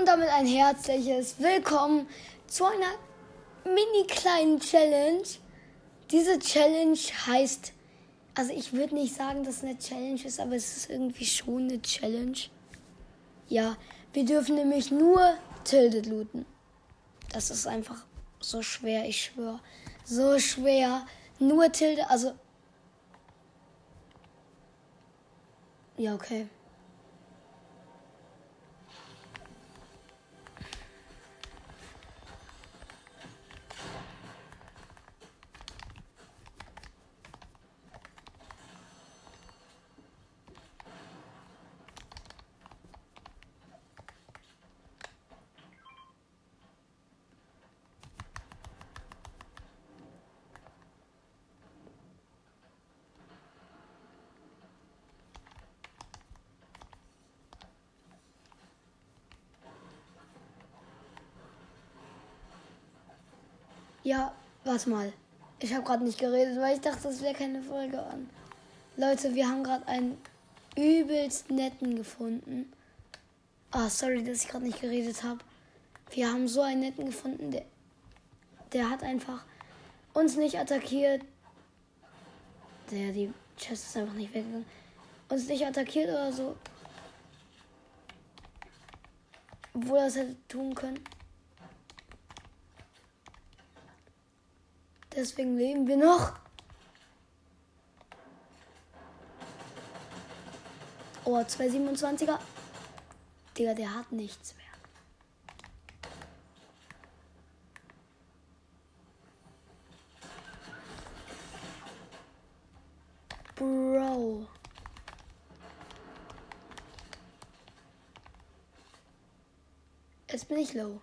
Und damit ein herzliches Willkommen zu einer mini kleinen Challenge. Diese Challenge heißt, also ich würde nicht sagen, dass es eine Challenge ist, aber es ist irgendwie schon eine Challenge. Ja, wir dürfen nämlich nur Tilted looten. Das ist einfach so schwer, ich schwöre. So schwer. Nur Tilde, also. Ja, okay. Ja, warte mal. Ich habe gerade nicht geredet, weil ich dachte, das wäre keine Folge an. Leute, wir haben gerade einen übelst netten gefunden. Ah, sorry, dass ich gerade nicht geredet habe. Wir haben so einen netten gefunden, der, der hat einfach uns nicht attackiert. Der, die Chest ist einfach nicht weggegangen. Uns nicht attackiert oder so. Obwohl er es hätte tun können. Deswegen leben wir noch. Oh, 227er. Digga, der hat nichts mehr. Bro. Jetzt bin ich low.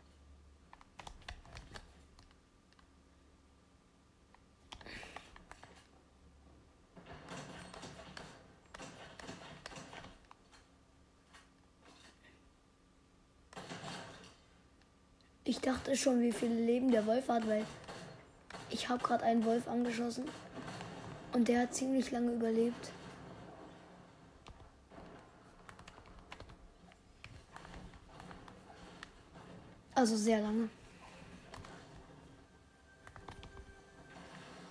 Ich dachte schon, wie viele Leben der Wolf hat, weil ich habe gerade einen Wolf angeschossen und der hat ziemlich lange überlebt. Also sehr lange.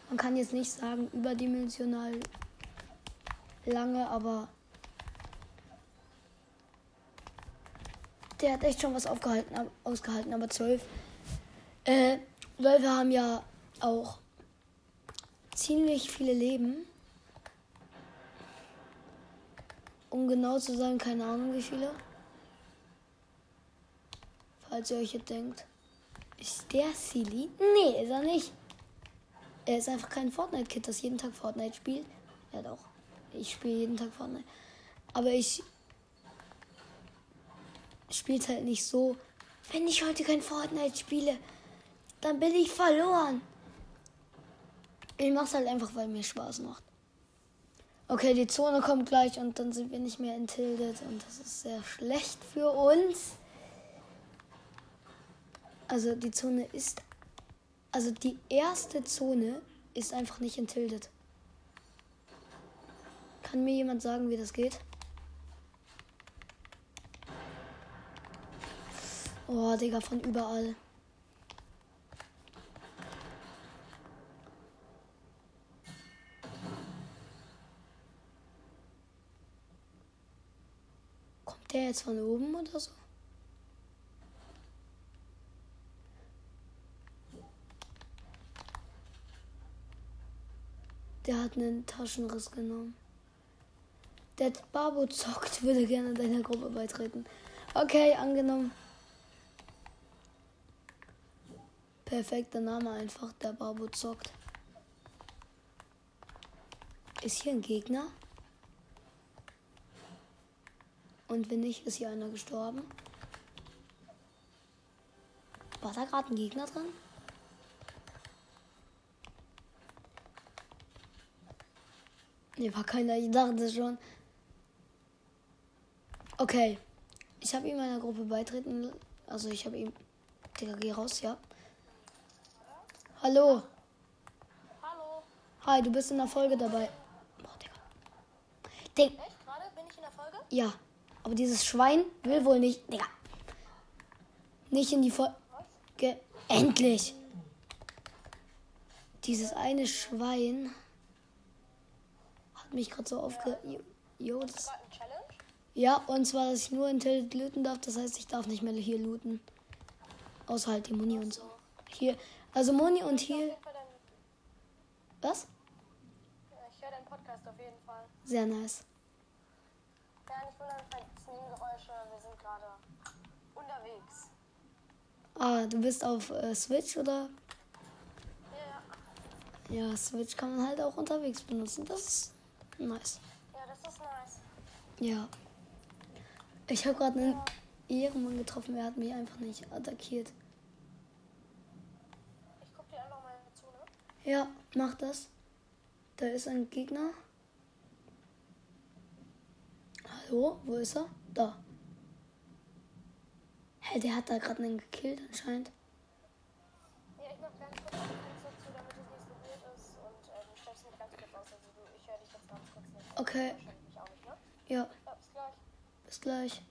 Man kann jetzt nicht sagen überdimensional lange, aber Der hat echt schon was aufgehalten, ausgehalten, aber zwölf. Äh, Wölfe haben ja auch ziemlich viele Leben. Um genau zu sein, keine Ahnung wie viele. Falls ihr euch jetzt denkt. Ist der Silly? Nee, ist er nicht. Er ist einfach kein Fortnite-Kid, das jeden Tag Fortnite spielt. Ja doch. Ich spiele jeden Tag Fortnite. Aber ich spielt halt nicht so, wenn ich heute kein Fortnite spiele, dann bin ich verloren. Ich mach's halt einfach, weil mir Spaß macht. Okay, die Zone kommt gleich und dann sind wir nicht mehr in Tilted und das ist sehr schlecht für uns. Also die Zone ist, also die erste Zone ist einfach nicht in Tilted. Kann mir jemand sagen, wie das geht? Oh, Digga, von überall. Kommt der jetzt von oben oder so? Der hat einen Taschenriss genommen. Der Babo zockt, würde gerne deiner Gruppe beitreten. Okay, angenommen. Perfekter Name einfach, der Babo zockt. Ist hier ein Gegner? Und wenn nicht, ist hier einer gestorben? War da gerade ein Gegner dran? Ne, war keiner. Ich dachte schon. Okay. Ich habe ihm meiner Gruppe beitreten. Also ich habe ihm. Digga, geh raus, ja. Hallo. Hallo. Hi, du bist in der Folge dabei. Boah, Digga. Dig Echt? Gerade bin ich in der Folge? ja, aber dieses Schwein will wohl nicht. Digga. nicht in die Folge. Endlich! Dieses eine Schwein hat mich gerade so aufge. Jo, das. Ja, und zwar, dass ich nur in Tilted looten darf. Das heißt, ich darf nicht mehr hier looten. Außer halt die Muni und so. Hier. Also Muni und hier. Was? ja, ich höre deinen Podcast auf jeden Fall. Sehr nice. Ja, nicht wundern, falls Nebengeräusche. Wir sind gerade unterwegs. Ah, du bist auf äh, Switch oder? Ja, ja. Ja, Switch kann man halt auch unterwegs benutzen. Das ist nice. Ja, das ist nice. Ja. Ich habe gerade einen Ehrenmann getroffen, er hat mich einfach nicht attackiert. Ich guck dir einfach mal zu, ne? Ja, mach das. Da ist ein Gegner. Hallo, wo ist er? Da. Hä, der hat da gerade einen gekillt anscheinend. Ja, ich mach ganz kurz das Fenster zu, damit es nicht so wild ist. Und äh, du stellst mich ganz kurz aus. Also du, ich höre dich jetzt ganz kurz nicht. Okay. Mich auch nicht, ne? Ja, Ja, bis gleich. bis gleich.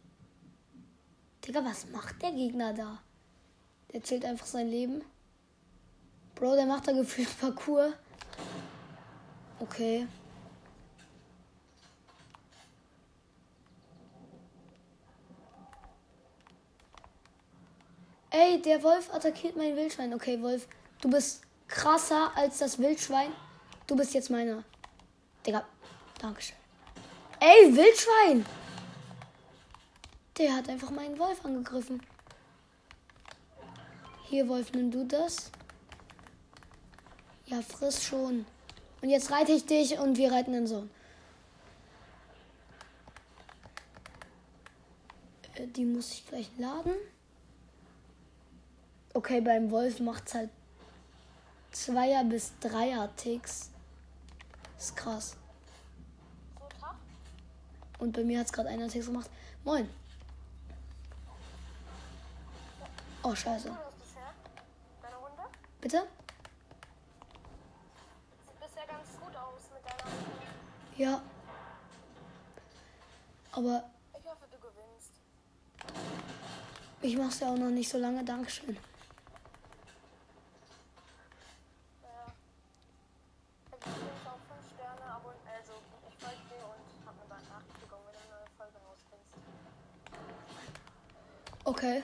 Digga, was macht der Gegner da? Der zählt einfach sein Leben. Bro, der macht da gefühlt Parcours. Okay. Ey, der Wolf attackiert mein Wildschwein. Okay, Wolf, du bist krasser als das Wildschwein. Du bist jetzt meiner. Digga, Dankeschön. Ey, Wildschwein! Der hat einfach meinen Wolf angegriffen. Hier, Wolf, nimm du das. Ja, friss schon. Und jetzt reite ich dich und wir reiten den Sohn. Äh, Die muss ich gleich laden. Okay, beim Wolf macht's halt Zweier- bis Dreier-Ticks. Ist krass. Und bei mir hat's gerade einer Ticks gemacht. Moin. Oh, scheiße. Bitte? Sieht bisher ganz gut aus mit deiner Runde. Ja. Aber Ich hoffe, du gewinnst. ich mach's ja auch noch nicht so lange. Dankeschön. Ja. Ich habe übrigens auch 5 Sterne abonniert. Ich folge dir und habe eine Benachrichtigung, wenn du eine neue Folge rausbringst. Okay.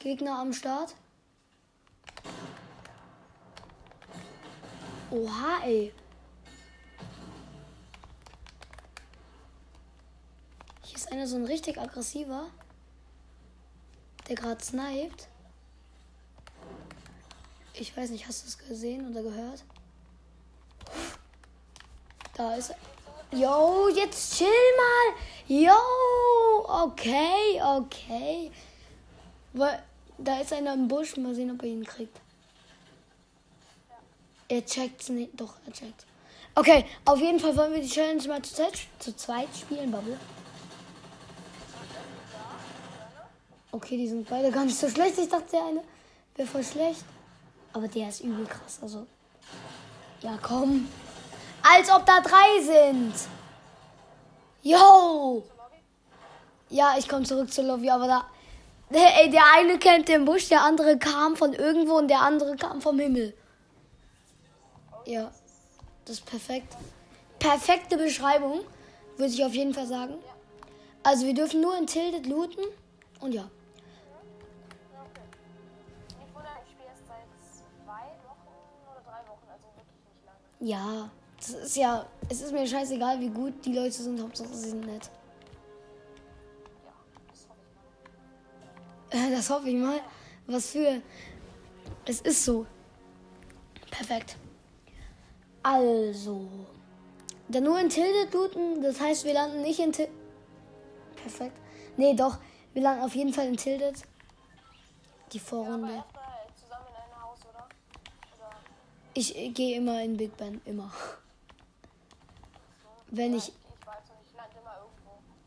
Gegner am Start. Oha, ey. Einer so ein richtig aggressiver, der gerade sniped. Ich weiß nicht, hast du es gesehen oder gehört? Da ist er. Yo, jetzt chill mal. Yo, okay, okay. Da ist einer im Busch. Mal sehen, ob er ihn kriegt. Er checkt's nicht. Doch, er checkt. Okay, auf jeden Fall wollen wir die Challenge mal zu zweit spielen, Bubble. Okay, die sind beide gar nicht so schlecht. Ich dachte, der eine wäre voll schlecht. Aber der ist übel krass. Also, ja, komm. Als ob da drei sind. Yo. Ja, ich komme zurück zur Lobby, aber da. Ey, der eine kennt den Busch, der andere kam von irgendwo und der andere kam vom Himmel. Ja, das ist perfekt. Perfekte Beschreibung, würde ich auf jeden Fall sagen. Also, wir dürfen nur in Tilted looten und ja. Ja, das ist ja. Es ist mir scheißegal, wie gut die Leute sind, Hauptsache sie sind nett. Ja, das hoffe ich mal. Das hoffe ich mal. Was für. Es ist so. Perfekt. Also. Dann nur in Tilted looten, das heißt, wir landen nicht in Tilted. Perfekt. Nee, doch. Wir landen auf jeden Fall in Tilted. Die Vorrunde. erstmal zusammen in ein Haus, oder? Oder Ich gehe immer in Big Ben. Immer. Wenn ich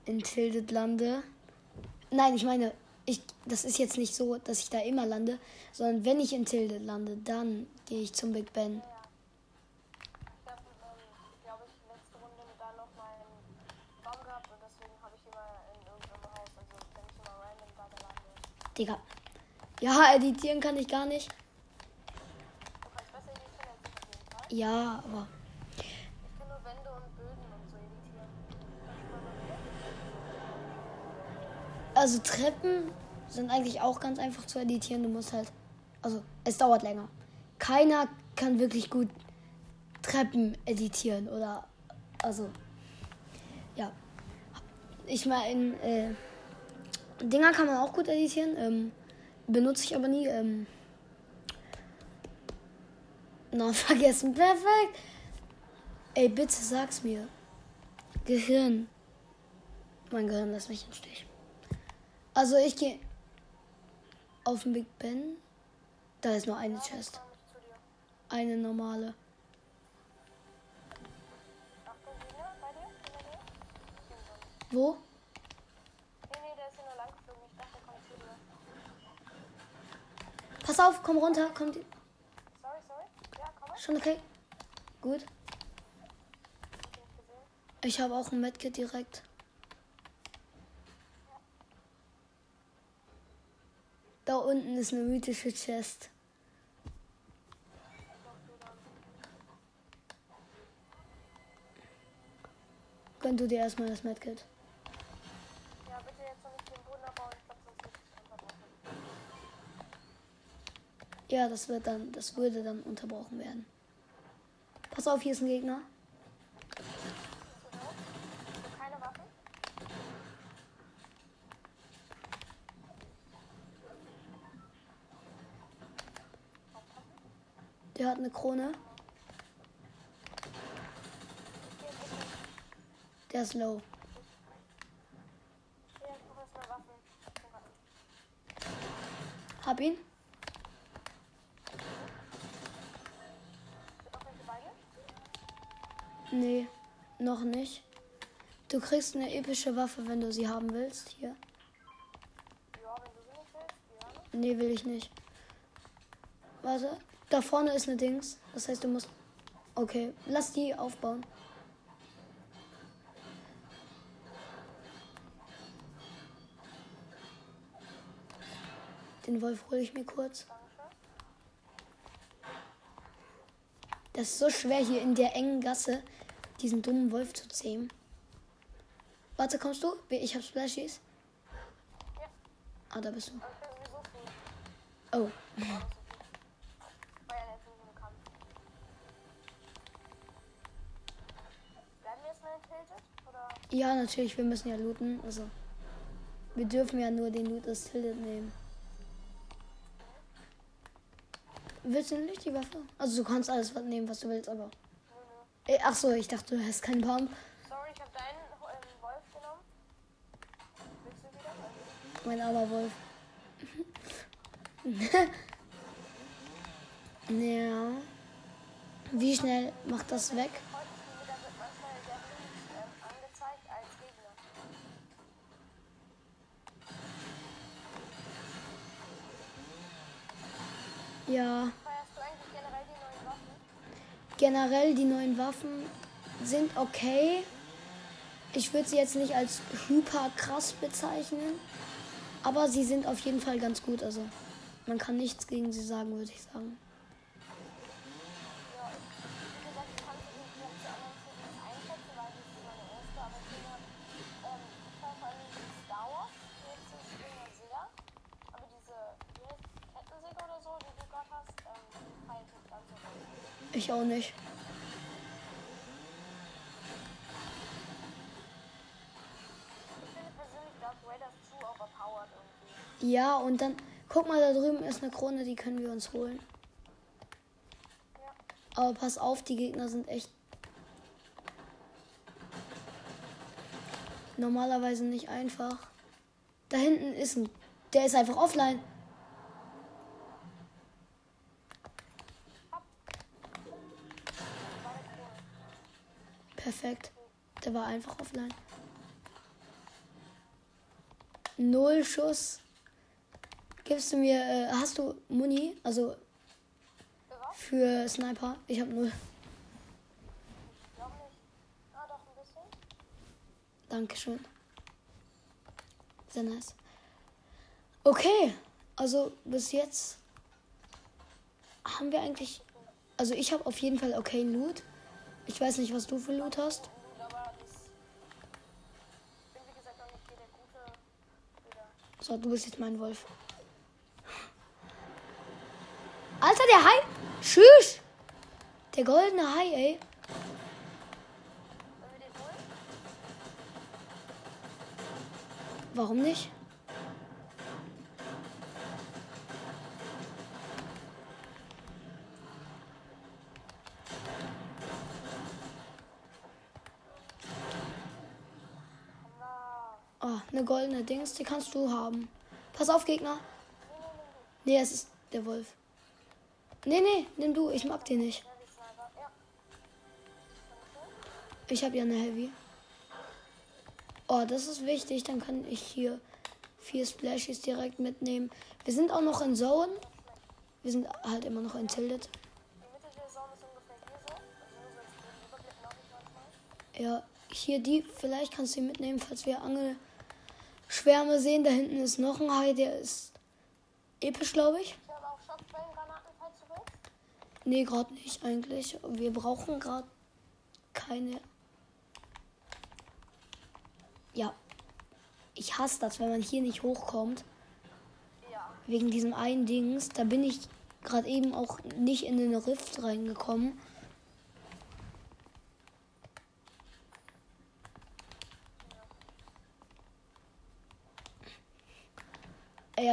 in Tilted lande. Nein, ich meine, ich, das ist jetzt nicht so, dass ich da immer lande, sondern wenn ich in Tilted lande, dann gehe ich zum Big Ben. Digga. Ja, editieren kann ich gar nicht. Du kannst besser editieren als ich auf jeden Fall. Ja, aber. Ich kann nur Wände und Böden und so editieren. Also Treppen sind eigentlich auch ganz einfach zu editieren. Du musst halt. Also, es dauert länger. Keiner kann wirklich gut Treppen editieren oder. Also. Ja. Ich meine, äh, Dinger kann man auch gut editieren. Ähm, benutze ich aber nie. Ähm, na, vergessen. Perfekt. Ey, bitte sag's mir. Gehirn. Mein Gehirn lässt mich im Stich. Also ich gehe auf den Big Ben. Da ist nur eine Chest. Eine normale. Wo? Pass auf, komm runter. Komm. die- Sorry, sorry. Ja, komm mal. Schon okay? Gut. Ich habe auch ein Medkit direkt. Da unten ist eine mythische Chest. Gönn du dir erstmal das Medkit. Ja, bitte jetzt noch nicht den Boden abbauen. Ja, das wird dann, das würde dann unterbrochen werden. Pass auf, hier ist ein Gegner. Der hat eine Krone. Der ist low. Hier, ich Nee, noch nicht. Du kriegst eine epische Waffe, wenn du sie haben willst. Hier. Nee, will ich nicht. Warte. Da vorne ist eine Dings. Das heißt, du musst. Okay, lass die aufbauen. Den Wolf hole ich mir kurz. Das ist so schwer hier in der engen Gasse diesen dummen Wolf zu zähmen. Warte, kommst du? Ich hab Splashies. Ja, Ah, da bist du. Oh. Ja natürlich, wir müssen ja looten. Also. Wir dürfen ja nur den Loot des Tilted nehmen. Willst du nicht die Waffe? Also du kannst alles nehmen, was du willst, aber. Äh, ach so, ich dachte, du hast keinen Baum. Sorry, ich habe deinen ähm, Wolf genommen. Willst du wieder? Mein armer Wolf. ja. Wie schnell macht das weg? Freundesliebe, Generell die neuen Waffen sind okay. Ich würde sie jetzt nicht als hyper krass bezeichnen. Aber sie sind auf jeden Fall ganz gut. Also man kann nichts gegen sie sagen, würde ich sagen. Ich auch nicht. Ja, und dann guck mal, da drüben ist eine Krone, die können wir uns holen. Aber pass auf, die Gegner sind echt normalerweise nicht einfach. Da hinten ist ein. Der ist einfach offline. War einfach offline. Null Schuss. Gibst du mir. Äh, hast du Muni? Also Für Sniper? Ich habe null. Dankeschön. Sehr nice. Okay. Also bis jetzt haben wir eigentlich. Also ich habe auf jeden Fall okay Loot. Ich weiß nicht, was du für Loot hast. So, du bist jetzt mein Wolf. Alter, der Hai. Tschüss. Der goldene Hai, ey. Warum nicht? Eine goldene Dings, die kannst du haben. Pass auf, Gegner. Nee, es ist der Wolf. Nee, nee, nimm du. Ich mag den nicht. Die. Ich habe ja eine Heavy. Oh, das ist wichtig. Dann kann ich hier vier Splashies direkt mitnehmen. Wir sind auch noch in Zone. Wir sind halt immer noch in Tilted. Die. Ja, hier die. Vielleicht kannst du ihn mitnehmen, falls wir Angelschwärme sehen. Da hinten ist noch ein Hai, der ist episch, glaube ich. Ich habe auch Schockquellengranaten, falls du willst. Nee, gerade nicht eigentlich. Wir brauchen gerade keine. Ja. Ich hasse das, wenn man hier nicht hochkommt. Ja. Wegen diesem einen Dings. Da bin ich gerade eben auch nicht in den Rift reingekommen.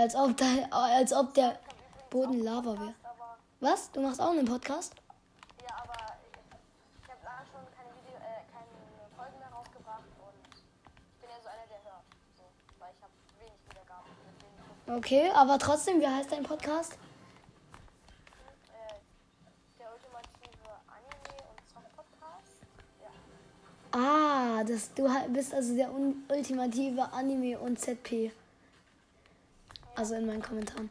Als ob, da, als ob der Boden Lava wäre. Was? Du machst auch einen Podcast? ja, aber ich, habe lange schon keine, Video, äh, keine Folgen mehr rausgebracht und ich bin ja so einer, der hört. So, weil ich habe wenig Wiedergaben. Okay, aber trotzdem, wie heißt dein Podcast? äh, der ultimative Anime- und Song-Podcast. Ja. Ah, das, du bist also der ultimative Anime und ZP. Also in meinen Kommentaren.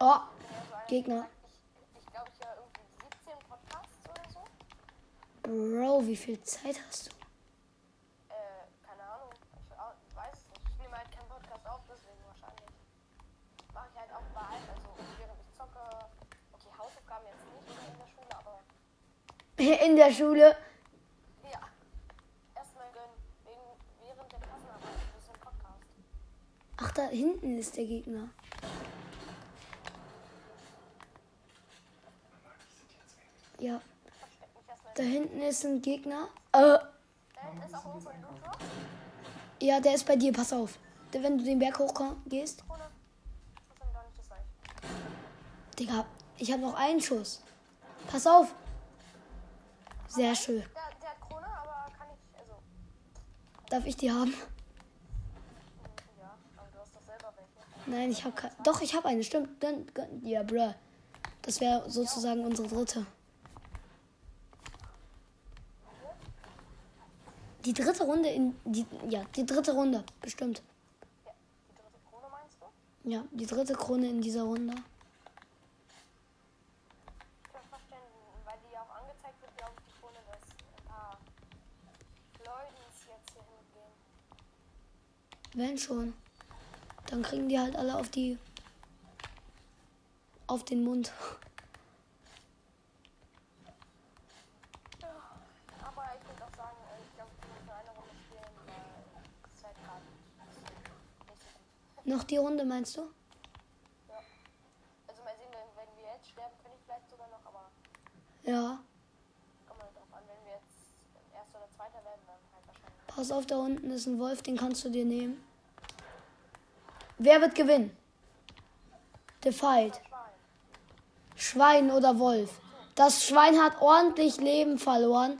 Oh, Gegner. der sagt, Ich, ich glaube, ich höre irgendwie 17 Podcasts oder so. Bro, wie viel Zeit hast du? Äh, keine Ahnung. Ich au- weiß es nicht. Ich nehme halt keinen Podcast auf, deswegen wahrscheinlich. Mache ich halt auch bei allen, also während ich zocke. Okay, Hausaufgaben jetzt nicht oder in der Schule, aber In der Schule. ja. Erstmal gönnen. Während der Klassenarbeit ein Podcast. Ach, da hinten ist der Gegner. Ja, da hinten ist ein Gegner. Äh, Da hinten ist auch irgendwo ein Loot ja, der ist bei dir, pass auf. Wenn du den Berg hoch gehst. Digga, ich habe noch einen Schuss. Pass auf. Sehr schön. Der, der hat Krone, aber kann ich, also, Darf ich die haben? ja, aber du hast doch selber welche. Nein, ich habe keine. Doch, ich habe eine, stimmt. Dann, ja, bruh. Das wäre sozusagen unsere dritte. Die dritte Runde in. Die, ja, die dritte Runde, bestimmt. Ja, die dritte Krone meinst du? Ja, die dritte Krone in dieser Runde. Ich kann verstehen, weil die ja auch angezeigt wird, glaube ich, die Krone, dass ein paar Leute jetzt hier hingehen. Wenn schon. Dann kriegen die halt alle auf die. auf den Mund. Halt. Noch die Runde, meinst du? Ja. Also mal sehen, wenn, wir jetzt sterben, könnte ich vielleicht sogar noch, aber Ja. kommt mal drauf an, wenn wir jetzt Erster oder Zweiter werden, halt. Pass auf, da unten ist ein Wolf, den kannst du dir nehmen. Wer wird gewinnen? Schwein. Schwein oder Wolf. Das Schwein hat ordentlich Leben verloren,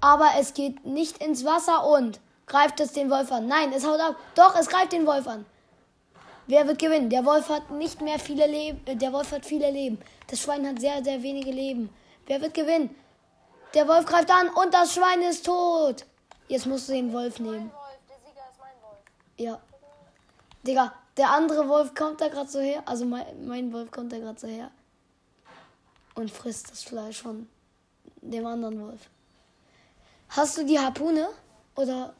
aber es geht nicht ins Wasser und greift es den Wolf an. Nein, es haut ab. Doch, es greift den Wolf an. Wer wird gewinnen? Der Wolf hat nicht mehr viele Leben. äh, Der Wolf hat viele Leben. Das Schwein hat sehr, sehr wenige Leben. Wer wird gewinnen? Der Wolf greift an und das Schwein ist tot. Jetzt musst du den Wolf nehmen. Mein Wolf, der Sieger ist mein Wolf. Ja. Digga, der andere Wolf kommt da gerade so her. Also mein, mein Wolf kommt da gerade so her. Und frisst das Fleisch von dem anderen Wolf. Hast du die Harpune? Oder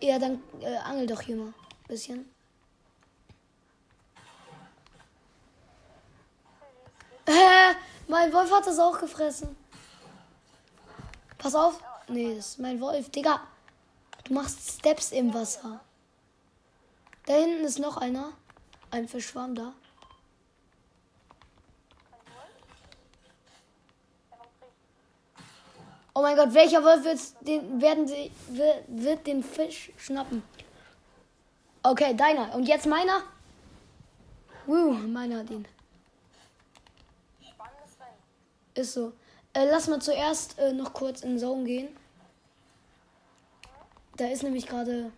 Ja? ja, dann äh, angel doch hier mal ein bisschen. Hä? Mein Wolf hat das auch gefressen. Pass auf. Nee, das ist mein Wolf. Digga, du machst Steps im Wasser. Da hinten ist noch einer. Ein Fischschwarm da. Oh mein Gott, welcher Wolf den, werden sie, wird, wird den Fisch schnappen? Okay, deiner. Und jetzt meiner? Uh, meiner hat ihn. Ist so. Äh, lass mal zuerst äh, noch kurz in Zone gehen. Da ist nämlich gerade.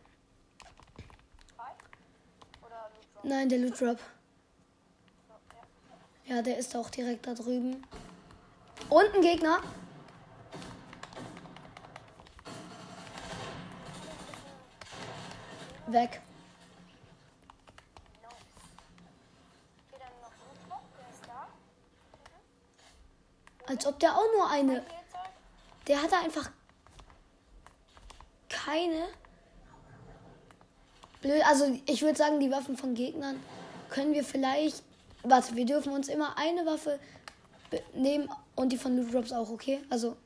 Nein, der Loot Drop. Ja, der ist auch direkt da drüben. Und ein Gegner. Weg. Nice. Okay, dann noch Loot Drop, der ist da. Als ob der auch nur eine. Der hatte einfach keine. Blöd, also ich würde sagen, die Waffen von Gegnern können wir vielleicht. Warte, wir dürfen uns immer eine Waffe nehmen und die von Loot Drops auch, okay? Also.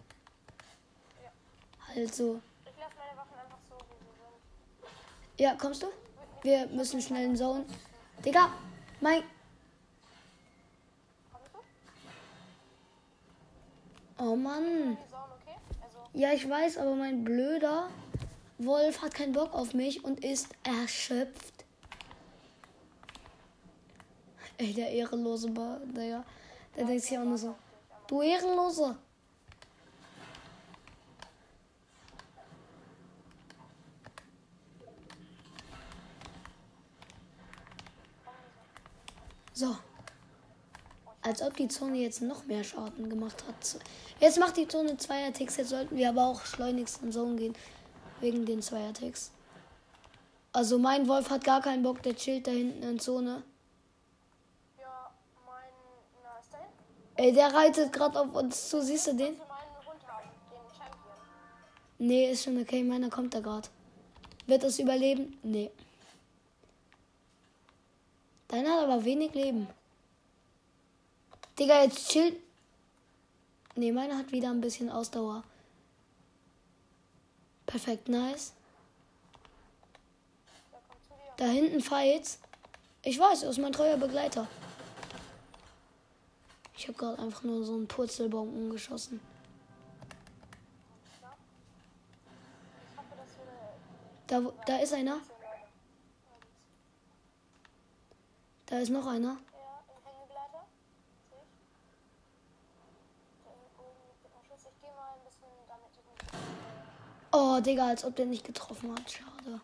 Halt so. Ich lasse meine Waffen einfach so, wie sie sind. Ja, kommst du? Wir müssen schnell in Zone. Digga, mein. Kommst du? Oh Mann. Ja, ich weiß, aber mein blöder Wolf hat keinen Bock auf mich und ist erschöpft. Ey, der ehrenlose Ba, der, der denkt sich auch nur so. Du Ehrenlose. So. Als ob die Zone jetzt noch mehr Schaden gemacht hat. Jetzt macht die Zone Zweier-Ticks. Jetzt sollten wir aber auch schleunigst in Zone gehen. Wegen den Zweier-Ticks. Also mein Wolf hat gar keinen Bock. Der chillt da hinten in Zone. ja, mein. Na, ist da hinten? Ey, der reitet gerade auf uns zu. Siehst du den? Champion. Nee, ist schon okay. Meiner kommt da gerade. Wird es überleben? Nee. Deiner hat aber wenig Leben. Digga, jetzt chillt. Nee, meiner hat wieder ein bisschen Ausdauer. Perfekt, nice. Da hinten Fights. Ich weiß, er ist mein treuer Begleiter. Ich habe gerade einfach nur so einen Purzelbaum umgeschossen. Da, da ist einer. Da ist noch einer. Ja, im Hängegleiter. Sehe ich. Da oben liegt der Schuss. Ich gehe mal ein bisschen damit. Oh, Digga, als ob der nicht getroffen hat. Schade.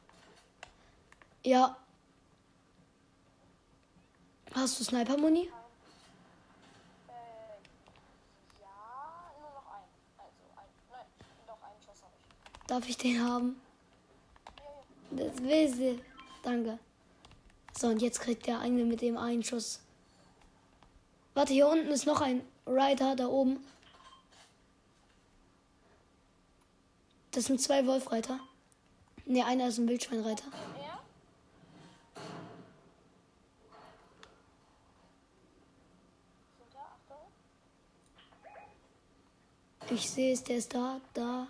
Ja. Hast du Sniper-Muni? Äh, ja, nur noch ein. Also ein. Nein, doch einen Schuss habe ich. Darf ich den haben? Das will sie. Danke. So, und jetzt kriegt der eine mit dem einen Schuss. Warte, hier unten ist noch ein Rider, da oben. Das sind zwei Wolfreiter. Ne, einer ist ein Wildschweinreiter. Er? Ich sehe es, der ist da, da.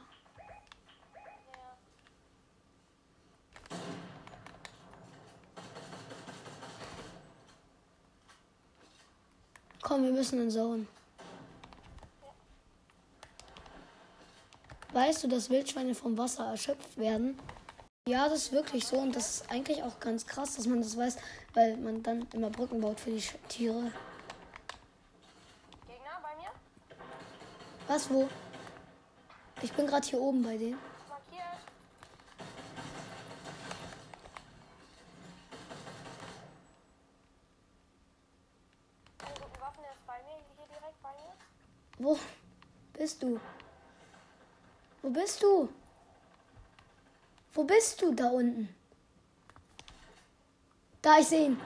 Komm, wir müssen in Zone. Weißt du, dass Wildschweine vom Wasser erschöpft werden? Ja, das ist wirklich so und das ist eigentlich auch ganz krass, dass man das weiß, weil man dann immer Brücken baut für die Tiere. Gegner bei mir? Was, wo? Ich bin gerade hier oben bei denen. Markiert. Wo bist du? Wo bist du? Wo bist du da unten? Da, ich sehe ihn.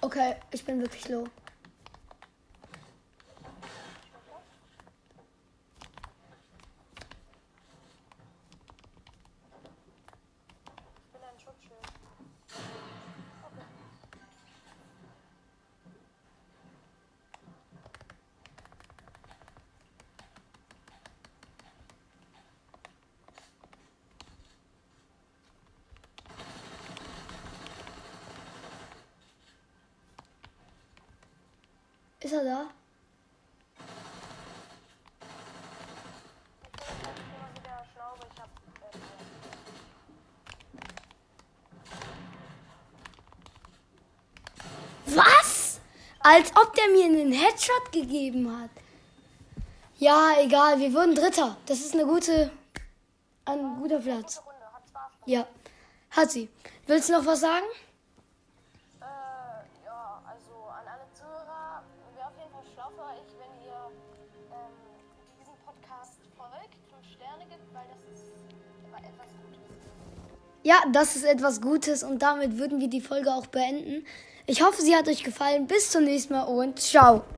Okay, ich bin wirklich low. Ist er da? Was? Als ob der mir einen Headshot gegeben hat. Ja, egal, wir wurden Dritter. Das ist eine gute, ein guter Platz. Ja, hat sie. Willst du noch was sagen? Ja, das ist etwas Gutes und damit würden wir die Folge auch beenden. Ich hoffe, sie hat euch gefallen. Bis zum nächsten Mal und ciao.